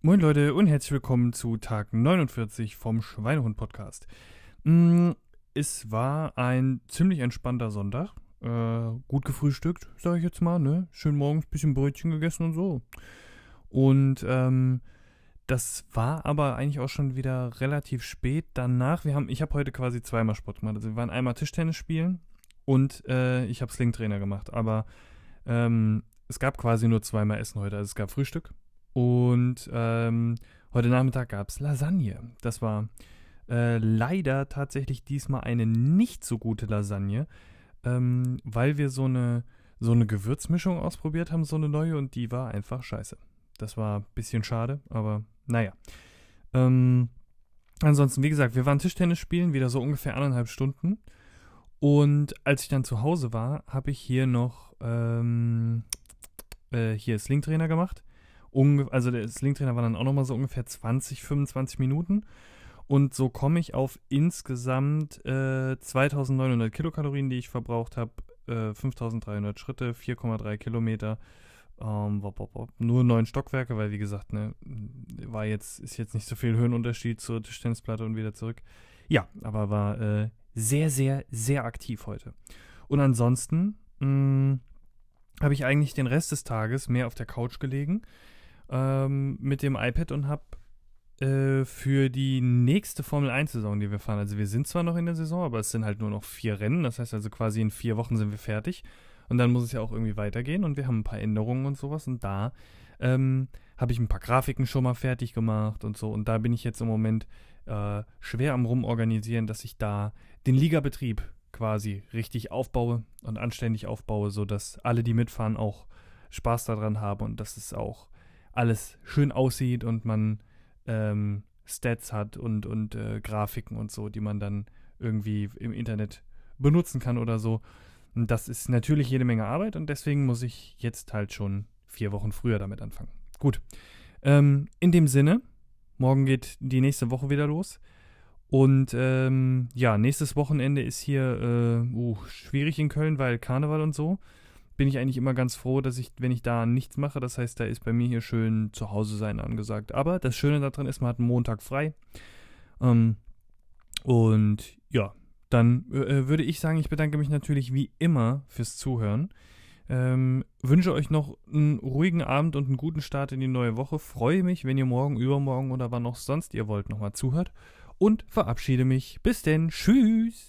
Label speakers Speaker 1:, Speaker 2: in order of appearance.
Speaker 1: Moin Leute und herzlich willkommen zu Tag 49 vom Schweinehund Podcast. Mm, es war ein ziemlich entspannter Sonntag. Äh, gut gefrühstückt, sage ich jetzt mal, ne? Schön morgens ein bisschen Brötchen gegessen und so. Und ähm, das war aber eigentlich auch schon wieder relativ spät danach. Wir haben, ich habe heute quasi zweimal Sport gemacht. Also wir waren einmal Tischtennis spielen und äh, ich habe Slingtrainer gemacht. Aber ähm, es gab quasi nur zweimal Essen heute. Also es gab Frühstück und ähm, heute Nachmittag gab es Lasagne. Das war äh, leider tatsächlich diesmal eine nicht so gute Lasagne, ähm, weil wir so eine, so eine Gewürzmischung ausprobiert haben, so eine neue, und die war einfach scheiße. Das war ein bisschen schade, aber naja. Ähm, ansonsten, wie gesagt, wir waren Tischtennis spielen, wieder so ungefähr anderthalb Stunden. Und als ich dann zu Hause war, habe ich hier noch ähm, äh, hier Slingtrainer gemacht. Also der Slingtrainer war dann auch nochmal so ungefähr 20, 25 Minuten. Und so komme ich auf insgesamt äh, 2900 Kilokalorien, die ich verbraucht habe, äh, 5300 Schritte, 4,3 Kilometer. Ähm, wop, wop, wop. Nur neun Stockwerke, weil wie gesagt, ne, war jetzt, ist jetzt nicht so viel Höhenunterschied zur Tischtennisplatte und wieder zurück. Ja, aber war äh, sehr, sehr, sehr aktiv heute. Und ansonsten hm, habe ich eigentlich den Rest des Tages mehr auf der Couch gelegen ähm, mit dem iPad und habe äh, für die nächste Formel 1-Saison, die wir fahren, also wir sind zwar noch in der Saison, aber es sind halt nur noch vier Rennen, das heißt also quasi in vier Wochen sind wir fertig. Und dann muss es ja auch irgendwie weitergehen und wir haben ein paar Änderungen und sowas. Und da ähm, habe ich ein paar Grafiken schon mal fertig gemacht und so. Und da bin ich jetzt im Moment äh, schwer am Rumorganisieren, dass ich da den Ligabetrieb quasi richtig aufbaue und anständig aufbaue, sodass alle, die mitfahren, auch Spaß daran haben und dass es auch alles schön aussieht und man ähm, Stats hat und, und äh, Grafiken und so, die man dann irgendwie im Internet benutzen kann oder so. Und das ist natürlich jede Menge Arbeit und deswegen muss ich jetzt halt schon vier Wochen früher damit anfangen. Gut. Ähm, in dem Sinne, morgen geht die nächste Woche wieder los. Und ähm, ja, nächstes Wochenende ist hier äh, uh, schwierig in Köln, weil Karneval und so. Bin ich eigentlich immer ganz froh, dass ich, wenn ich da nichts mache, das heißt, da ist bei mir hier schön zu Hause sein angesagt. Aber das Schöne daran ist, man hat einen Montag frei. Ähm, und ja, dann äh, würde ich sagen, ich bedanke mich natürlich wie immer fürs Zuhören. Ähm, wünsche euch noch einen ruhigen Abend und einen guten Start in die neue Woche. Freue mich, wenn ihr morgen, übermorgen oder wann auch sonst ihr wollt, nochmal zuhört. Und verabschiede mich. Bis denn. Tschüss.